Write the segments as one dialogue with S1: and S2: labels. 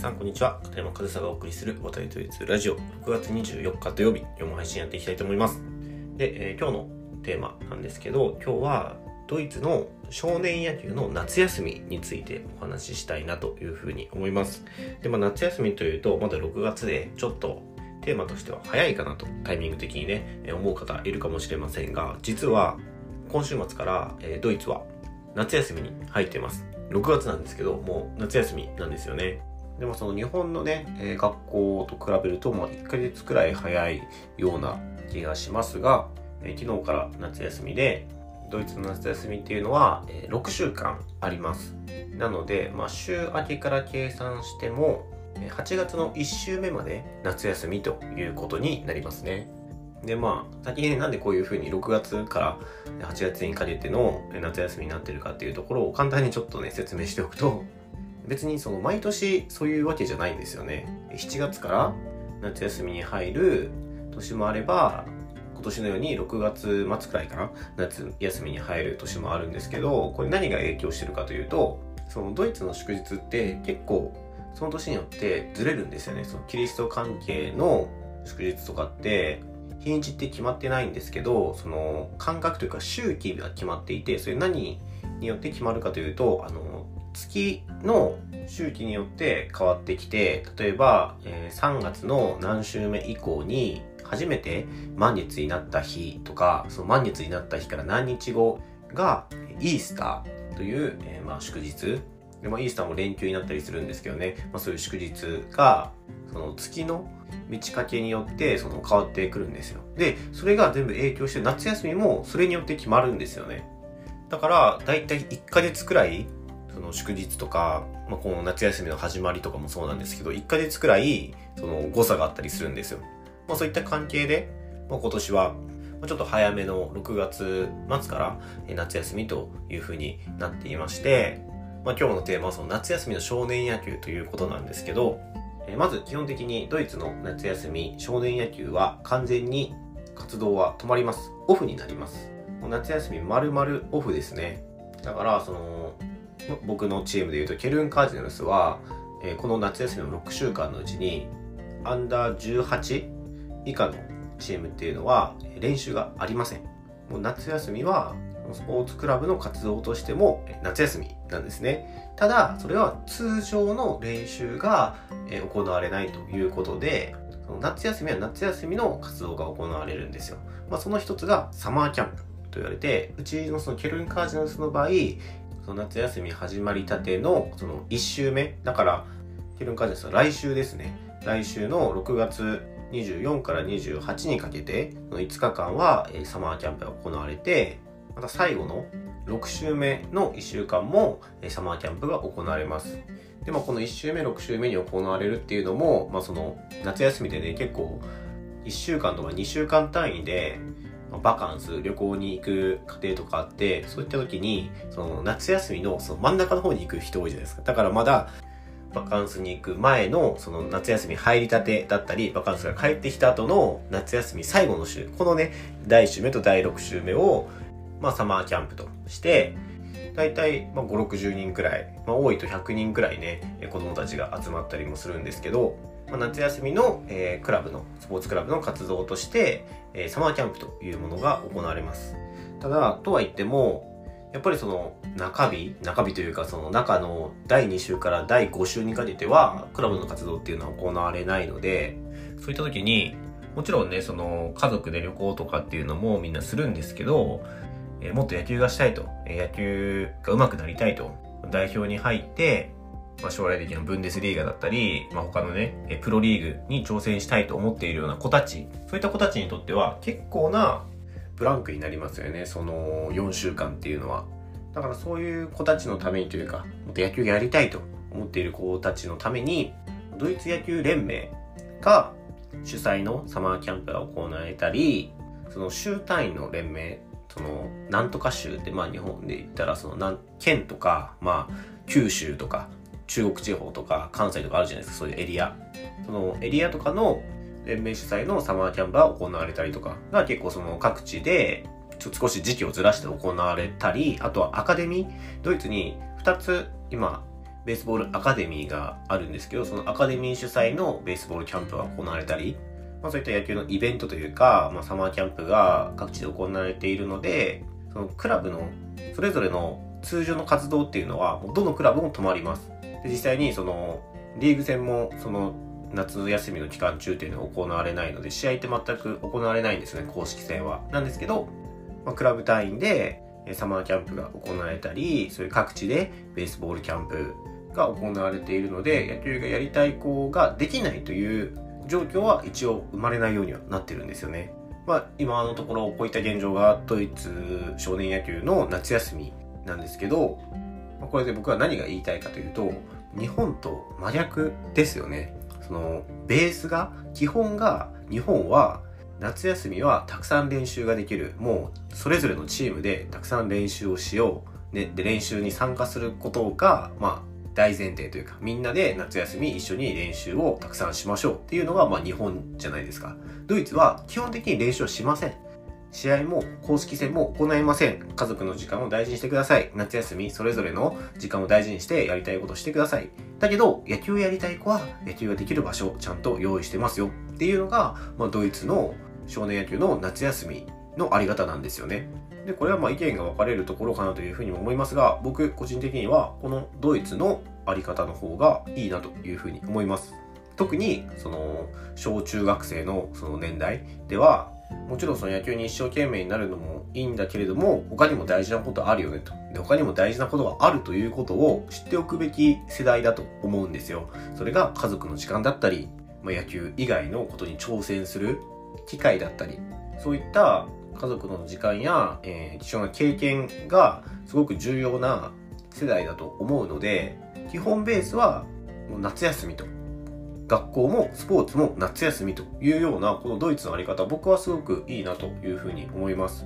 S1: さんこんにちは。片山和沙がお送りする渡りとりつラジオ。6月24日土曜日今日も配信やっていきたいと思います。で、えー、今日のテーマなんですけど今日はドイツの少年野球の夏休みについてお話ししたいなというふうに思います。で、まあ、夏休みというとまだ6月でちょっとテーマとしては早いかなとタイミング的にね思う方いるかもしれませんが実は今週末から、えー、ドイツは夏休みに入ってます。6月なんですけど、もう夏休みなんですよね。でもその日本のね、えー、学校と比べると、まあ1ヶ月くらい早いような気がしますが、えー、昨日から夏休みで、ドイツの夏休みっていうのは、えー、6週間あります。なので、まあ週明けから計算しても、8月の1週目まで夏休みということになりますね。でまあ先にねなんでこういうふうに6月から8月にかけての夏休みになってるかっていうところを簡単にちょっとね説明しておくと別にその毎年そういうわけじゃないんですよね。7月から夏休みに入る年もあれば今年のように6月末くらいかな夏休みに入る年もあるんですけどこれ何が影響してるかというとそのドイツの祝日って結構その年によってずれるんですよね。そのキリスト関係の祝日とかって日にちって決まってないんですけど、その感覚というか周期が決まっていて、それ何によって決まるかというと、あの、月の周期によって変わってきて、例えば、えー、3月の何週目以降に初めて満月になった日とか、その満月になった日から何日後がイースターという、えー、まあ祝日。でまあ、イースターも連休になったりするんですけどね、まあ、そういう祝日が、その月の満ち欠けによってその変わってくるんですよ。で、それが全部影響して夏休みもそれによって決まるんですよね。だから、だいたい1ヶ月くらい、その祝日とか、まあ、この夏休みの始まりとかもそうなんですけど、1ヶ月くらい、その誤差があったりするんですよ。まあ、そういった関係で、まあ、今年は、ちょっと早めの6月末から夏休みというふうになっていまして、まあ、今日のテーマはその夏休みの少年野球ということなんですけど、えまず基本的にドイツの夏休み少年野球は完全に活動は止まります。オフになります。夏休み丸々オフですね。だからその僕のチームでいうとケルンカージナルスは、えこの夏休みの6週間のうちにアンダー18以下のチームっていうのは練習がありませんもう夏休みはスポーツクラブの活動としても夏休みなんですね。ただ、それは通常の練習が行われないということで、夏休みは夏休みの活動が行われるんですよ。まあ、その一つがサマーキャンプと言われて、うちのそのケルンカージナルスの場合、その夏休み始まりたてのその1週目、だからケルンカジナルスは来週ですね。来週の6月24から28にかけて、の5日間はサマーキャンプが行われて、また最後の6週目の1週間もサマーキャンプが行われます。で、まあ、この1週目、6週目に行われるっていうのも、まあ、その夏休みでね、結構1週間とか2週間単位で、バカンス、旅行に行く家庭とかあって、そういった時に、その夏休みのその真ん中の方に行く人多いじゃないですか。だからまだ、バカンスに行く前のその夏休み入りたてだったり、バカンスが帰ってきた後の夏休み最後の週、このね、第1週目と第6週目をまあ、サマーキャンプとして、だいたい、まあ、5、60人くらい、まあ、多いと100人くらいね、子供たちが集まったりもするんですけど、まあ、夏休みの、えー、クラブの、スポーツクラブの活動として、えー、サマーキャンプというものが行われます。ただ、とは言っても、やっぱりその中日、中日というかその中の第2週から第5週にかけては、クラブの活動っていうのは行われないので、そういった時に、もちろんね、その家族で旅行とかっていうのもみんなするんですけど、えもっと野球がしたいと、え野球が上手くなりたいと、代表に入って、まあ、将来的なブンデスリーガだったり、まあ、他のね、プロリーグに挑戦したいと思っているような子たち、そういった子たちにとっては結構なブランクになりますよね、その4週間っていうのは。だからそういう子たちのためにというか、もっと野球やりたいと思っている子たちのために、ドイツ野球連盟が主催のサマーキャンプが行われたり、その州単位の連盟そのなんとか州ってまあ日本で言ったらその県とかまあ九州とか中国地方とか関西とかあるじゃないですかそういうエリアそのエリアとかの連盟主催のサマーキャンプが行われたりとかが結構その各地でちょ少し時期をずらして行われたりあとはアカデミードイツに2つ今ベースボールアカデミーがあるんですけど、そのアカデミー主催のベースボールキャンプが行われたり、まあそういった野球のイベントというか、まあサマーキャンプが各地で行われているので、そのクラブのそれぞれの通常の活動っていうのは、どのクラブも止まります。で実際にそのリーグ戦もその夏休みの期間中っていうのは行われないので、試合って全く行われないんですね、公式戦は。なんですけど、まあ、クラブ単位でサマーキャンプが行われたり、そういう各地でベースボールキャンプが行われているので、野球がやりたい子ができないという状況は一応生まれないようにはなってるんですよね。まあ、今のところこういった現状がドイツ少年野球の夏休みなんですけど、これで僕は何が言いたいかというと、日本と真逆ですよね。その、ベースが、基本が、日本は夏休みはたくさん練習ができる。もう、それぞれのチームでたくさん練習をしよう。ね、で、練習に参加することが、まあ、大前提というか、みんなで夏休み一緒に練習をたくさんしましょうっていうのが、まあ日本じゃないですか。ドイツは基本的に練習をしません。試合も公式戦も行いません。家族の時間を大事にしてください。夏休みそれぞれの時間を大事にしてやりたいことしてください。だけど、野球やりたい子は野球ができる場所をちゃんと用意してますよっていうのが、まあ、ドイツの少年野球の夏休みのあり方なんですよね。で、これはまあ意見が分かれるところかなというふうにも思いますが、僕個人的にはこのドイツのあり方の方がいいなというふうに思います。特にその小中学生のその年代ではもちろんその野球に一生懸命になるのもいいんだけれども他にも大事なことあるよねと。で他にも大事なことがあるということを知っておくべき世代だと思うんですよ。それが家族の時間だったり、まあ、野球以外のことに挑戦する機会だったり。そういった家族の時間や、えー、貴重な経験がすごく重要な世代だと思うので基本ベースはもう夏休みと。学校もスポーツも夏休みというようなこのドイツのあり方僕はすごくいいなというふうに思います。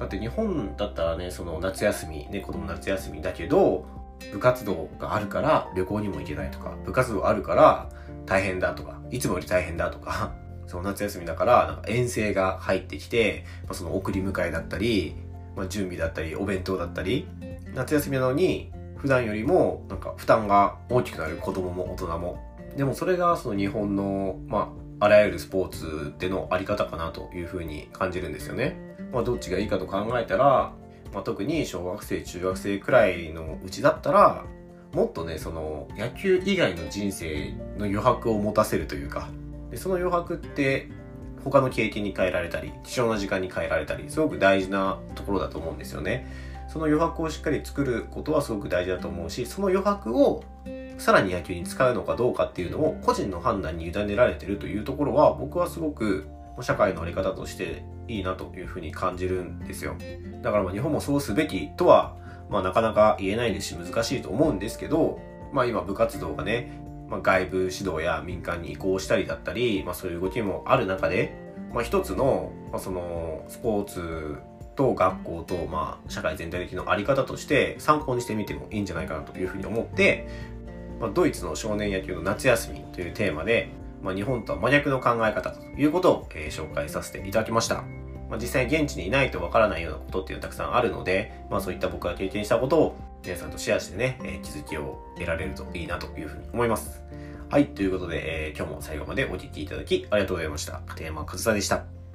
S1: だって日本だったらねその夏休みね子供夏休みだけど部活動があるから旅行にも行けないとか部活動あるから大変だとかいつもより大変だとか その夏休みだからなんか遠征が入ってきて、まあ、その送り迎えだったり、まあ、準備だったりお弁当だったり夏休みなのに普段よりもなんか負担が大きくなる子供も大人もでもそれがその日本のまああらゆるスポーツでのあり方かなというふうに感じるんですよね。まあ、どっちがいいかと考えたら、まあ、特に小学生中学生くらいのうちだったらもっとねその野球以外の人生の余白を持たせるというかでその余白って他の経験に変えられたり貴重な時間に変えられたりすごく大事なところだと思うんですよね。その余白をしっかり作ることはすごく大事だと思うしその余白をさらに野球に使うのかどうかっていうのを個人の判断に委ねられてるというところは僕はすごく社会のあり方としていいなというふうに感じるんですよ。だからまあ日本もそうすべきとは、まあなかなか言えないですし難しいと思うんですけど、まあ今部活動がね、まあ、外部指導や民間に移行したりだったり、まあそういう動きもある中で、まあ一つの、まあそのスポーツと学校と、まあ、社会全体的のあり方として参考にしてみてもいいんじゃないかなというふうに思って、まあ、ドイツの少年野球の夏休みというテーマで、まあ、日本とは真逆の考え方ということを、えー、紹介させていただきました。まあ、実際現地にいないとわからないようなことっていうのはたくさんあるので、まあ、そういった僕が経験したことを皆さんとシェアしてね、えー、気づきを得られるといいなというふうに思います。はい、ということで、えー、今日も最後までお聴きいただきありがとうございました。片山和沙でした。